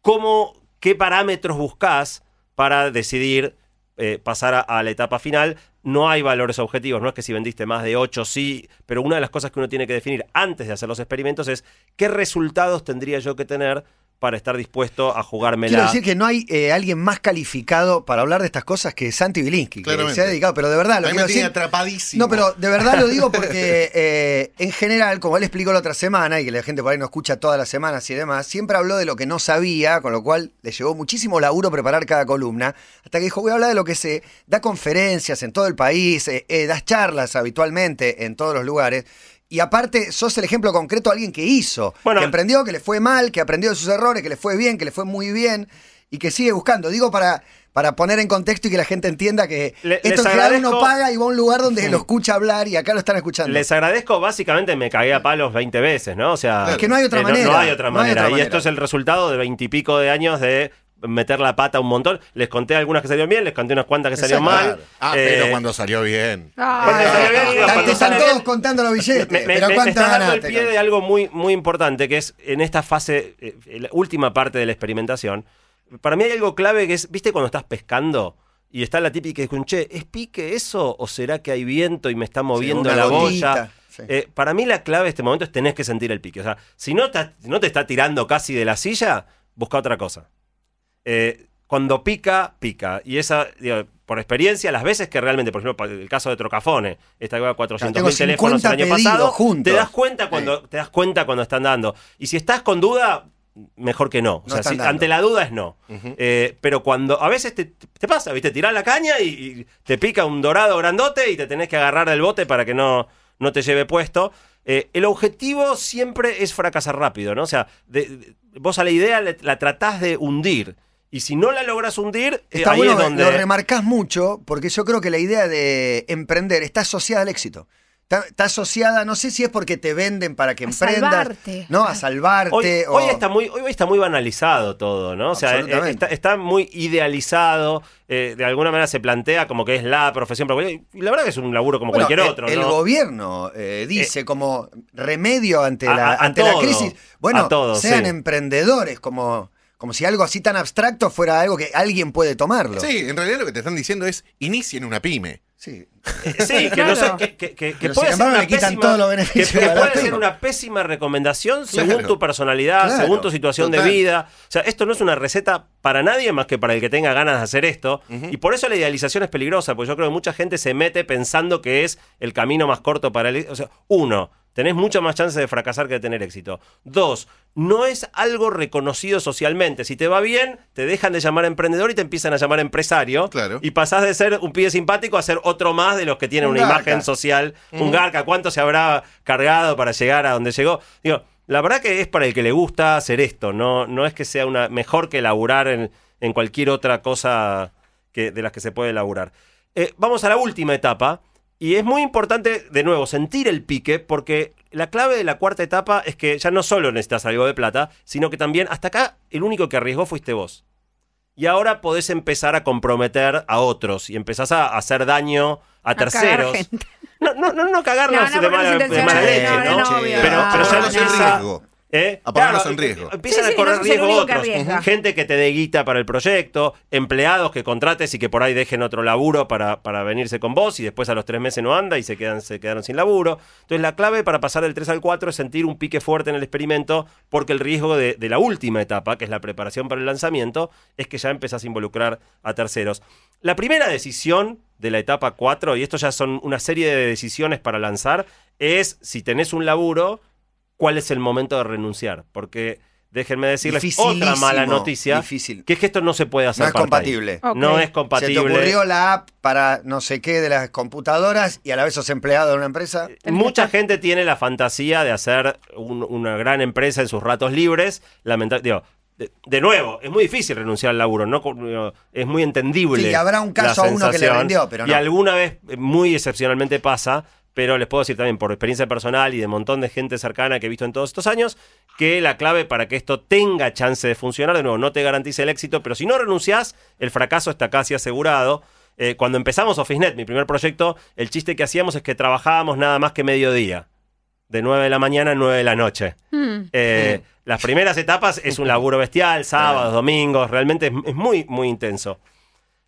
Speaker 3: ¿cómo, qué parámetros buscas para decidir eh, pasar a, a la etapa final? No hay valores objetivos, no es que si vendiste más de 8, sí, pero una de las cosas que uno tiene que definir antes de hacer los experimentos es qué resultados tendría yo que tener para estar dispuesto a jugármela.
Speaker 2: Quiero decir que no hay eh, alguien más calificado para hablar de estas cosas que Santi Bilinsky, que
Speaker 4: Claramente.
Speaker 2: se ha dedicado, pero de verdad lo
Speaker 4: A mí
Speaker 2: quiero
Speaker 4: me tiene
Speaker 2: decir.
Speaker 4: atrapadísimo.
Speaker 2: No, pero de verdad lo digo porque eh, en general, como él explicó la otra semana y que la gente por ahí no escucha todas las semanas y demás, siempre habló de lo que no sabía, con lo cual le llevó muchísimo laburo preparar cada columna, hasta que dijo, voy a hablar de lo que sé, da conferencias en todo el país, eh, eh, das charlas habitualmente en todos los lugares. Y aparte, sos el ejemplo concreto de alguien que hizo,
Speaker 3: Bueno.
Speaker 2: que emprendió, que le fue mal, que aprendió de sus errores, que le fue bien, que le fue muy bien y que sigue buscando. Digo para, para poner en contexto y que la gente entienda que
Speaker 3: Le-
Speaker 2: esto en general uno paga y va a un lugar donde lo escucha hablar y acá lo están escuchando.
Speaker 3: Les agradezco, básicamente me cagué a palos 20 veces, ¿no? O sea,
Speaker 2: Es que no hay otra
Speaker 3: eh,
Speaker 2: manera,
Speaker 3: No, hay otra
Speaker 2: no hay
Speaker 3: manera.
Speaker 2: otra
Speaker 3: y
Speaker 2: manera.
Speaker 3: esto es el resultado de veintipico de años de meter la pata un montón. Les conté algunas que salieron bien, les conté unas cuantas que salieron
Speaker 2: Exacto.
Speaker 3: mal.
Speaker 4: Claro. Ah,
Speaker 3: Eh,
Speaker 4: pero cuando salió bien.
Speaker 3: Cuando
Speaker 5: Ah,
Speaker 3: salió bien, digo,
Speaker 2: Están-
Speaker 3: cuando
Speaker 2: están
Speaker 3: sale
Speaker 2: todos
Speaker 3: bien,
Speaker 2: contando los billetes.
Speaker 3: me, me-
Speaker 2: pero
Speaker 3: me-
Speaker 2: ¿cuánto
Speaker 3: me está dando el pie de algo muy, muy importante, que es en esta fase, eh, la última parte de la experimentación. Para mí hay algo clave que es, ¿viste cuando estás pescando? Y está la típica que che, ¿es pique eso? ¿O será que hay viento y me está moviendo la
Speaker 2: gotita,
Speaker 3: boya?
Speaker 2: sí.
Speaker 3: Eh, para mí la clave de este momento es tenés que sentir el pique. O sea, si no, no te está tirando casi de la silla, busca otra cosa. Eh, cuando pica, pica. Y esa, digo, por experiencia, las veces que realmente, por ejemplo, el caso de Trocafone, esta que va a 400
Speaker 2: Tengo
Speaker 3: mil teléfonos el
Speaker 2: 50
Speaker 3: año pasado,
Speaker 2: juntos.
Speaker 3: te das cuenta cuando te das cuenta cuando están dando. Y si estás con duda, mejor que no. O sea, si- ante la duda es no. Eh, pero cuando a veces te, te pasa, ¿viste? Tirás la caña y, y te pica un dorado grandote y te tenés que agarrar del bote para que no, no te lleve puesto. Eh, el objetivo siempre es fracasar rápido, ¿no? O sea, de- de- vos a la idea le- la tratás de hundir. Y si no la logras hundir, eh,
Speaker 2: Está
Speaker 3: ahí
Speaker 2: bueno,
Speaker 3: es donde.
Speaker 2: lo remarcás mucho, porque yo creo que la idea de emprender está asociada al éxito. Está, está asociada, no sé si es porque te venden para que
Speaker 5: A
Speaker 2: emprendas,
Speaker 5: salvarte.
Speaker 2: ¿no? A salvarte.
Speaker 3: Hoy,
Speaker 2: o-
Speaker 3: hoy está muy, hoy está muy banalizado todo, ¿no? O sea, eh, está, está muy idealizado. eh, de alguna manera se plantea como que es la profesión. pero Y la verdad que es un laburo como
Speaker 2: Bueno,
Speaker 3: cualquier
Speaker 2: el-
Speaker 3: otro,
Speaker 2: El
Speaker 3: ¿no?
Speaker 2: gobierno eh, dice como remedio ante
Speaker 3: a-
Speaker 2: la,
Speaker 3: a- a
Speaker 2: ante la crisis. Bueno,
Speaker 3: todo,
Speaker 2: sean
Speaker 3: sí.
Speaker 2: emprendedores, como, como si algo así tan abstracto fuera algo que alguien puede tomarlo.
Speaker 4: Sí, en realidad lo que te están diciendo es inicien una pyme.
Speaker 2: Sí.
Speaker 3: Eh, Sí, que, no sé,
Speaker 5: Claro.
Speaker 3: que, que- que- que
Speaker 2: Pero
Speaker 3: puede ser una pésima-
Speaker 2: todos los
Speaker 3: que- puede ser una pésima recomendación según
Speaker 4: Claro.
Speaker 3: tu personalidad,
Speaker 2: Claro.
Speaker 3: según tu situación
Speaker 4: Total.
Speaker 3: de vida. O sea, esto no es una receta para nadie más que para el que tenga ganas de hacer esto. Y por eso la idealización es peligrosa, porque yo creo que mucha gente se mete pensando que es el camino más corto para el... O sea, uno, tenés mucha más chance de fracasar que de tener éxito. Dos, no es algo reconocido socialmente. Si te va bien, te dejan de llamar emprendedor y te empiezan a llamar empresario.
Speaker 4: Claro.
Speaker 3: Y pasás de ser un pibe simpático a ser otro más de los que tienen
Speaker 2: Un
Speaker 3: una
Speaker 2: garca.
Speaker 3: imagen social. Un garca, ¿cuánto se habrá cargado para llegar a donde llegó? Digo, la verdad que es para el que le gusta hacer esto. No, no es que sea una mejor que laburar en, en cualquier otra cosa que, de las que se puede laburar. Eh, vamos a la última etapa. Y es muy importante, de nuevo, sentir el pique, porque la clave de la cuarta etapa es que ya no solo necesitas algo de plata, sino que también, hasta acá, el único que arriesgó fuiste vos. Y ahora podés empezar a comprometer a otros y empezás a hacer daño a, terceros.
Speaker 5: gente.
Speaker 3: No, no, no, no cagarlos
Speaker 5: No, no,
Speaker 3: de mala,
Speaker 5: no es
Speaker 3: de mala leche, ¿no?
Speaker 5: no, no,
Speaker 3: pero, pero ya
Speaker 4: riesgo.
Speaker 3: ¿Eh?
Speaker 4: A ponerlos
Speaker 3: Claro,
Speaker 4: en riesgo.
Speaker 3: Empiezan
Speaker 5: Sí, sí,
Speaker 3: a correr
Speaker 5: no el
Speaker 3: riesgo
Speaker 5: que
Speaker 3: otros. Gente que te dé guita para el proyecto, empleados que contrates y que por ahí dejen otro laburo para, para venirse con vos y después a los tres meses no anda y se, quedan, se quedaron sin laburo. Entonces la clave para pasar del 3 al 4 es sentir un pique fuerte en el experimento porque el riesgo de, de la última etapa, que es la preparación para el lanzamiento, es que ya empezás a involucrar a terceros. La primera decisión de la etapa 4, y esto ya son una serie de decisiones para lanzar, es si tenés un laburo, cuál es el momento de renunciar. Porque déjenme decirles otra mala noticia,
Speaker 2: difícil.
Speaker 3: que es que esto no se puede hacer
Speaker 2: No es compatible.
Speaker 3: No es
Speaker 2: Se
Speaker 3: compatible.
Speaker 2: te ocurrió la app para no sé qué de las computadoras y a la vez sos empleado de una empresa.
Speaker 3: Mucha gente tiene la fantasía de hacer un- una gran empresa en sus ratos libres. Lamenta- digo, de, de nuevo, es muy difícil renunciar al laburo, ¿no? Es muy entendible.
Speaker 2: Sí, y habrá un caso a uno que le vendió, pero
Speaker 3: Y
Speaker 2: no.
Speaker 3: alguna vez, eh, muy excepcionalmente pasa, pero les puedo decir también por experiencia personal y de un montón de gente cercana que he visto en todos estos años, que la clave para que esto tenga chance de funcionar, de nuevo, no te garantice el éxito, pero si no renunciás, el fracaso está casi asegurado. Eh, cuando empezamos OfficeNet, mi primer proyecto, el chiste que hacíamos es que trabajábamos nada más que mediodía. De 9 de la mañana a 9 de la noche.
Speaker 5: Mm.
Speaker 3: Eh, Las primeras etapas es un laburo bestial, sábados, domingos, realmente es, es muy, muy intenso.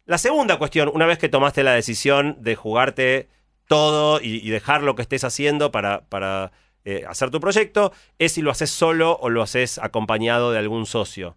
Speaker 3: La segunda cuestión, una vez que tomaste la decisión de jugarte todo y, dejar lo que estés haciendo para, para, eh, hacer tu proyecto, es si lo haces solo o lo haces acompañado de algún socio.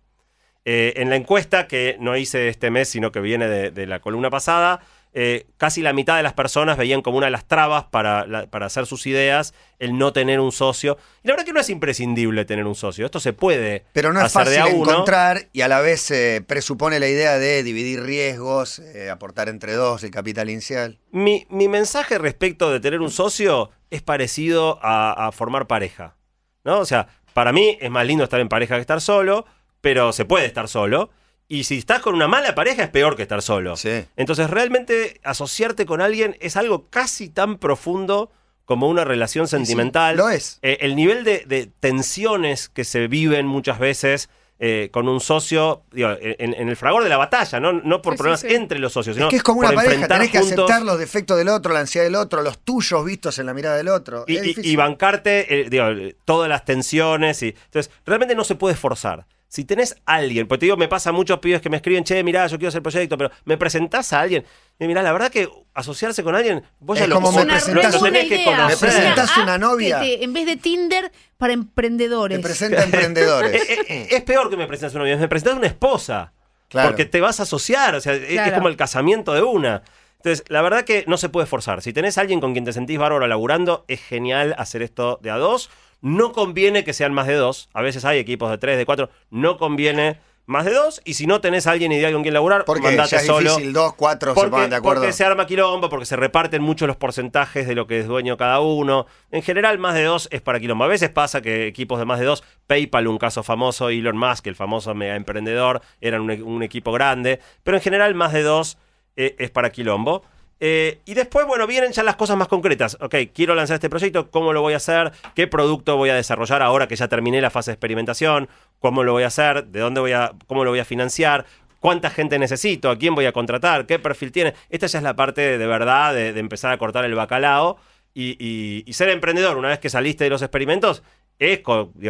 Speaker 3: Eh, en la encuesta que no hice este mes, sino que viene de la columna pasada, eh, casi la mitad de las personas veían como una de las trabas para, la- para hacer sus ideas el no tener un socio. Y la verdad que no es imprescindible tener un socio. Esto se puede
Speaker 2: Pero no es
Speaker 3: hacer
Speaker 2: fácil encontrar y a la vez eh, presupone la idea de dividir riesgos, eh, aportar entre dos el capital inicial.
Speaker 3: Mi, mi mensaje respecto de tener un socio es parecido a, a formar pareja. ¿no? O sea, para mí es más lindo estar en pareja que estar solo, pero se puede estar solo. Y si estás con una mala pareja es peor que estar solo.
Speaker 2: Sí.
Speaker 3: Entonces, realmente asociarte con alguien es algo casi tan profundo como una relación sentimental.
Speaker 2: lo es.
Speaker 3: Eh, el nivel de, de tensiones que se viven muchas veces eh, con un socio, digo, en, en el fragor de la batalla, no, no por
Speaker 5: Sí, sí,
Speaker 3: problemas
Speaker 5: sí.
Speaker 3: entre los socios,
Speaker 2: Es
Speaker 3: sino
Speaker 2: que es como
Speaker 3: por
Speaker 2: una pareja,
Speaker 3: enfrentar
Speaker 2: tenés que
Speaker 3: juntos
Speaker 2: aceptar los defectos del otro, la ansiedad del otro, los tuyos vistos en la mirada del otro.
Speaker 3: y,
Speaker 2: Es
Speaker 3: y-
Speaker 2: difícil.
Speaker 3: y bancarte eh, digo, todas las tensiones. Y, entonces, realmente no se puede forzar. Si tenés alguien, pues te digo, me pasa a muchos pibes que me escriben, che, mirá, yo quiero hacer proyecto, pero me presentás a alguien. Y mirá, la verdad que asociarse con alguien, vos ya
Speaker 2: Es
Speaker 3: lo,
Speaker 2: como
Speaker 3: lo-
Speaker 2: me
Speaker 3: lo
Speaker 2: presentás-
Speaker 3: tenés que
Speaker 5: idea.
Speaker 3: conocer.
Speaker 2: Me presentás
Speaker 5: Una
Speaker 2: novia.
Speaker 5: que te- en vez de Tinder, para emprendedores.
Speaker 2: Te presenta emprendedores.
Speaker 3: Eh, eh, es peor que me presentes una novia, me presentás una esposa.
Speaker 2: Claro.
Speaker 3: Porque te vas a asociar, o sea, es- como el casamiento de una. Entonces, la verdad que no se puede forzar. Si tenés a alguien con quien te sentís bárbaro laburando, es genial hacer esto de a dos. No conviene que sean más de dos. A veces hay equipos de tres, de cuatro. No conviene más de dos. Y si no tenés a alguien ideal con quien laburar,
Speaker 2: Porque
Speaker 3: mandate
Speaker 2: ya es
Speaker 3: solo.
Speaker 2: difícil, dos, cuatro se
Speaker 3: Porque,
Speaker 2: ponen de acuerdo.
Speaker 3: porque se arma quilombo, porque se reparten mucho los porcentajes de lo que es dueño cada uno. En general, más de dos es para quilombo. A veces pasa que equipos de más de dos, PayPal, un caso famoso, Elon Musk, el famoso mega emprendedor, eran un, un equipo grande. Pero en general, más de dos eh, es para quilombo. Eh, y después, bueno, vienen ya las cosas más concretas. Ok, quiero lanzar este proyecto, ¿cómo lo voy a hacer? ¿Qué producto voy a desarrollar ahora que ya terminé la fase de experimentación? ¿Cómo lo voy a hacer? ¿De dónde voy a, cómo lo voy a financiar? ¿Cuánta gente necesito? ¿A quién voy a contratar? ¿Qué perfil tiene? Esta ya es la parte de verdad de, empezar a cortar el bacalao y, ser emprendedor una vez que saliste de los experimentos es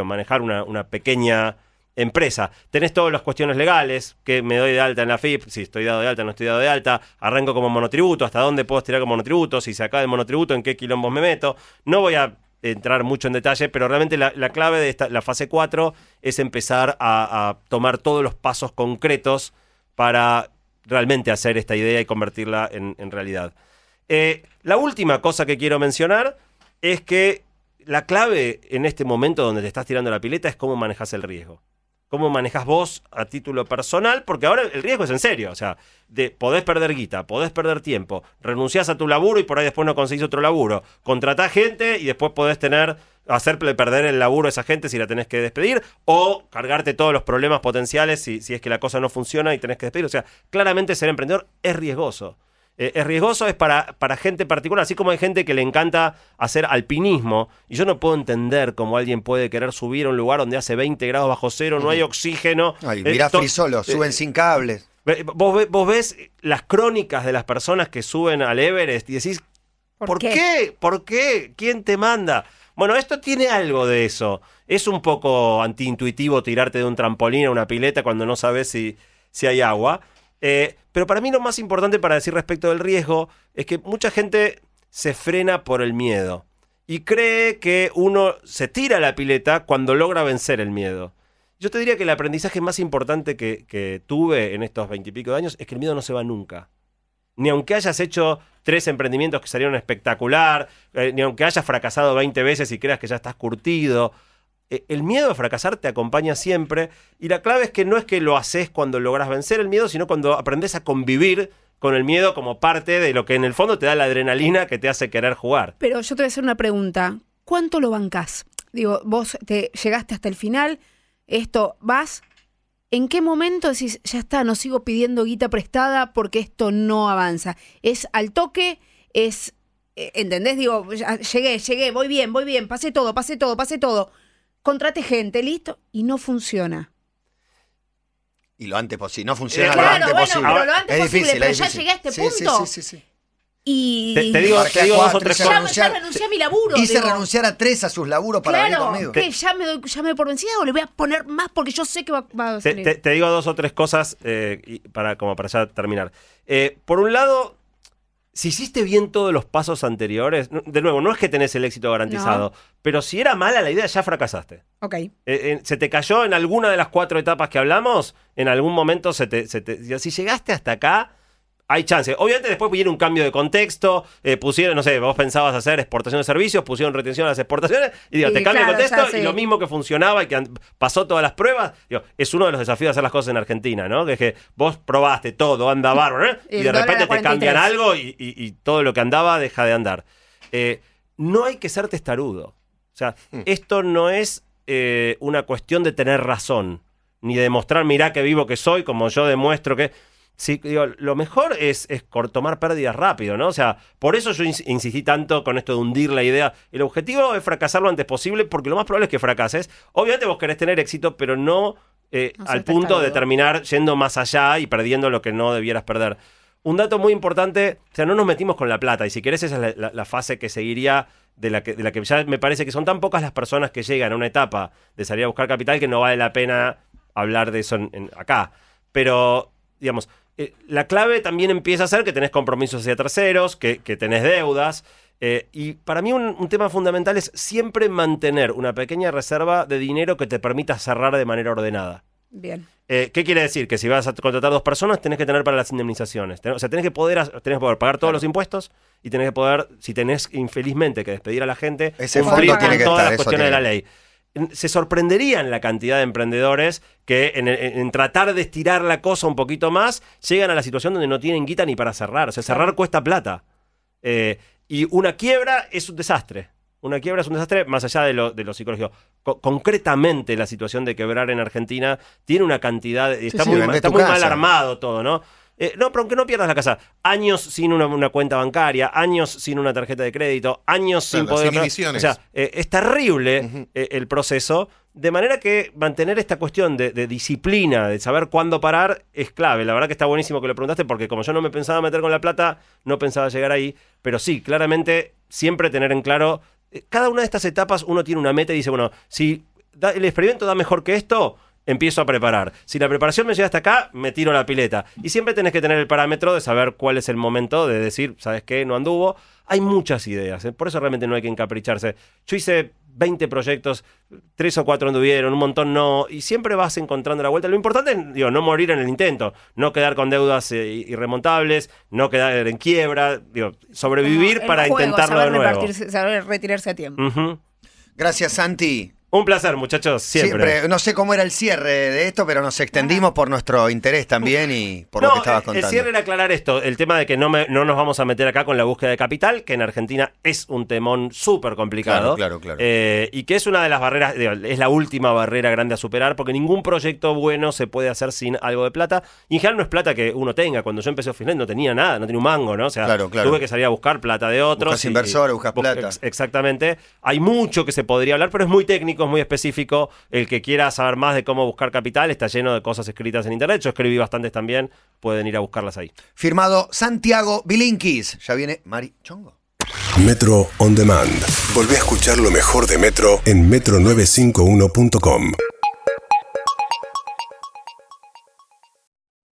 Speaker 3: manejar una pequeña empresa. Tenés todas las cuestiones legales, que me doy de alta en la FIP, si estoy dado de alta, no estoy dado de alta, arranco como monotributo, hasta dónde puedo estirar como monotributo, si se acaba el monotributo, en qué quilombos me meto. No voy a entrar mucho en detalle, pero realmente la, la clave de esta, la fase 4 es empezar a, tomar todos los pasos concretos para realmente hacer esta idea y convertirla en, en realidad. Eh, la última cosa que quiero mencionar es que la clave en este momento donde te estás tirando la pileta es cómo manejas el riesgo. Cómo manejas vos a título personal, porque ahora el riesgo es en serio. O sea, de, podés perder guita, podés perder tiempo, renunciás a tu laburo y por ahí después no conseguís otro laburo. Contratás gente y después podés tener, hacerle perder el laburo a esa gente si la tenés que despedir, o cargarte todos los problemas potenciales si, si es que la cosa no funciona y tenés que despedir. O sea, claramente ser emprendedor es riesgoso. Eh, es riesgoso, es para, para gente particular, así como hay gente que le encanta hacer alpinismo, y yo no puedo entender cómo alguien puede querer subir a un lugar donde hace 20 grados bajo cero, no hay oxígeno.
Speaker 2: Ay,
Speaker 3: Eh,
Speaker 2: mirá Frisolo, suben
Speaker 3: eh,
Speaker 2: sin cables.
Speaker 3: Ve- Vos, vos ves las crónicas de las personas que suben al Everest y decís,
Speaker 5: ¿Por
Speaker 3: ¿por,
Speaker 5: qué?
Speaker 3: qué? ¿Por qué? ¿Quién te manda? Bueno, esto tiene algo de eso. Es un poco antiintuitivo tirarte de un trampolín a una pileta cuando no sabes si, si hay agua. Eh, pero para mí lo más importante para decir respecto del riesgo es que mucha gente se frena por el miedo y cree que uno se tira a la pileta cuando logra vencer el miedo. Yo te diría que el aprendizaje más importante que, tuve en estos veintipico de años es que el miedo no se va nunca. Ni aunque hayas hecho tres emprendimientos que salieron espectacular, eh, ni aunque hayas fracasado 20 veces y creas que ya estás curtido, el miedo a fracasar te acompaña siempre y la clave es que no es que lo haces cuando logras vencer el miedo, sino cuando aprendes a convivir con el miedo como parte de lo que en el fondo te da la adrenalina que te hace querer jugar.
Speaker 5: Pero yo te voy a hacer una pregunta. ¿Cuánto lo bancás? Digo, vos te llegaste hasta el final, esto vas. ¿En qué momento decís, ya está, no sigo pidiendo guita prestada porque esto no avanza? ¿Es al toque? ¿Es eh, ¿entendés? Digo, llegué, llegué, voy bien, voy bien, pasé todo, pasé todo, pasé todo. Contrate gente, listo, y no funciona.
Speaker 2: Y lo antes posible. No funciona
Speaker 5: Claro,
Speaker 2: lo antes
Speaker 5: bueno,
Speaker 2: posible.
Speaker 5: pero lo antes
Speaker 2: es
Speaker 5: posible,
Speaker 2: difícil,
Speaker 5: pero
Speaker 2: es
Speaker 5: ya
Speaker 2: difícil.
Speaker 5: llegué a este
Speaker 2: Sí,
Speaker 5: punto.
Speaker 2: Sí, sí, sí, sí.
Speaker 5: Y
Speaker 3: Te, te digo,
Speaker 2: Marqué
Speaker 3: te digo dos o tres
Speaker 2: ya
Speaker 3: cosas.
Speaker 5: ya renuncié a mi laburo.
Speaker 2: Hice
Speaker 5: digo.
Speaker 2: renunciar a tres a sus laburos para venir
Speaker 5: Claro,
Speaker 2: conmigo.
Speaker 5: que ya me, doy, ya me doy por vencida o le voy a poner más porque yo sé que va, va a
Speaker 3: Te,
Speaker 5: salir.
Speaker 3: te- te digo dos o tres cosas eh, para, como para ya terminar. Eh, por un lado, si hiciste bien todos los pasos anteriores, de nuevo, no es que tenés el éxito garantizado, pero si era mala la idea, ya fracasaste.
Speaker 5: Ok.
Speaker 3: Eh, eh, se te cayó en alguna de las cuatro etapas que hablamos, en algún momento se te, se te- si llegaste hasta acá, hay chance. Obviamente después viene un cambio de contexto, eh, pusieron, no sé, vos pensabas hacer exportación de servicios, pusieron retención a las exportaciones, y digo,
Speaker 5: Y
Speaker 3: te cambia
Speaker 5: claro,
Speaker 3: el contexto y lo mismo que funcionaba y que pasó todas las pruebas, digo, es uno de los desafíos de hacer las cosas en Argentina, ¿no? Que es que vos probaste todo, anda bárbaro, ¿eh?
Speaker 5: Y
Speaker 3: de repente te cambian
Speaker 5: 43.
Speaker 3: algo y, y- y todo lo que andaba deja de andar. Eh, no hay que ser testarudo. O sea, esto no es eh, una cuestión de tener razón, ni de demostrar, mirá qué vivo que soy, como yo demuestro que... Sí, digo, lo mejor es, tomar pérdidas rápido, ¿no? O sea, por eso yo ins- insistí tanto con esto de hundir la idea. El objetivo es fracasar lo antes posible, porque lo más probable es que fracases. Obviamente vos querés tener éxito, pero no, eh,
Speaker 5: No
Speaker 3: al punto de terminar yendo más allá y perdiendo lo que no debieras perder. Un dato muy importante, o sea, no nos metimos con la plata, y si querés esa es la, la- la fase que seguiría de la que, de la que ya me parece que son tan pocas las personas que llegan a una etapa de salir a buscar capital que no vale la pena hablar de eso en- en- acá. Pero, digamos, eh, la clave también empieza a ser que tenés compromisos hacia terceros, que, que tenés deudas. eh, y para mí un, un tema fundamental es siempre mantener una pequeña reserva de dinero que te permita cerrar de manera ordenada.
Speaker 5: Bien.
Speaker 3: Eh, ¿Qué quiere decir? Que si vas a contratar dos personas, tenés que tener para las indemnizaciones. Ten- O sea, tenés que poder, tenés que poder pagar todos los impuestos y tenés que poder, si tenés infelizmente que despedir a la gente,
Speaker 2: Ese
Speaker 3: cumplir
Speaker 5: fondo
Speaker 3: con
Speaker 5: tiene que
Speaker 3: todas
Speaker 2: estar,
Speaker 3: las cuestiones de la ley. Se sorprenderían la cantidad de emprendedores que en, tratar de estirar la cosa un poquito más, llegan a la situación donde no tienen guita ni para cerrar. O sea, cerrar cuesta plata. Eh, y una quiebra es un desastre. Una quiebra es un desastre más allá de lo, de lo psicológico. Co- concretamente, la situación de quebrar en Argentina tiene una cantidad. está
Speaker 2: sí,
Speaker 3: muy, está muy mal armado todo, ¿no? Eh, no, pero aunque no pierdas la casa. Años sin una, una cuenta bancaria, años sin una tarjeta de crédito, años sin
Speaker 4: Claro,
Speaker 3: poder.
Speaker 4: inhibiciones.
Speaker 3: O sea, eh, es terrible eh, el proceso. De manera que mantener esta cuestión de, de disciplina, de saber cuándo parar, es clave. La verdad que está buenísimo que lo preguntaste, porque como yo no me pensaba meter con la plata, no pensaba llegar ahí. Pero sí, claramente, siempre tener en claro. Cada una de estas etapas uno tiene una meta y dice, bueno, si da- el experimento da mejor que esto, empiezo a preparar. Si la preparación me llega hasta acá, me tiro a la pileta. Y siempre tenés que tener el parámetro de saber cuál es el momento de decir, ¿sabes qué? No anduvo. Hay muchas ideas, ¿eh? por eso realmente no hay que encapricharse. Yo hice 20 proyectos, tres o cuatro anduvieron, un montón no, y siempre vas encontrando la vuelta. Lo importante es digo, no morir en el intento, no quedar con deudas eh, irremontables, no quedar en quiebra, digo, sobrevivir
Speaker 5: El
Speaker 3: para
Speaker 5: juego,
Speaker 3: intentarlo
Speaker 5: saber
Speaker 3: de nuevo.
Speaker 5: saber retirarse a tiempo.
Speaker 2: Gracias, Santi.
Speaker 3: Un placer, muchachos, siempre.
Speaker 2: No sé cómo era el cierre de esto, pero nos extendimos por nuestro interés también y por lo que estabas
Speaker 3: el-
Speaker 2: contando.
Speaker 3: El cierre era aclarar esto, el tema de que no, me- no nos vamos a meter acá con la búsqueda de capital, que en Argentina es un temón súper complicado.
Speaker 2: Claro, claro, claro.
Speaker 3: Eh, y que es una de las barreras, es la última barrera grande a superar, porque ningún proyecto bueno se puede hacer sin algo de plata. Y en general no es plata que uno tenga. Cuando yo empecé Offline no tenía nada, no tenía un mango, ¿no? O sea,
Speaker 2: Claro, claro.
Speaker 3: tuve que salir a buscar plata de otros.
Speaker 2: Buscas inversores, buscas
Speaker 3: bus-
Speaker 2: plata.
Speaker 3: ex- Exactamente. Hay mucho que se podría hablar, pero es muy técnico, es muy específico. El que quiera saber más de cómo buscar capital está lleno de cosas escritas en internet. Yo escribí bastantes también. Pueden ir a buscarlas ahí.
Speaker 2: Firmado Santiago Bilinkis. Ya viene Mari Chongo.
Speaker 1: Metro On Demand. Volvé a escuchar lo mejor de Metro en metro951.com.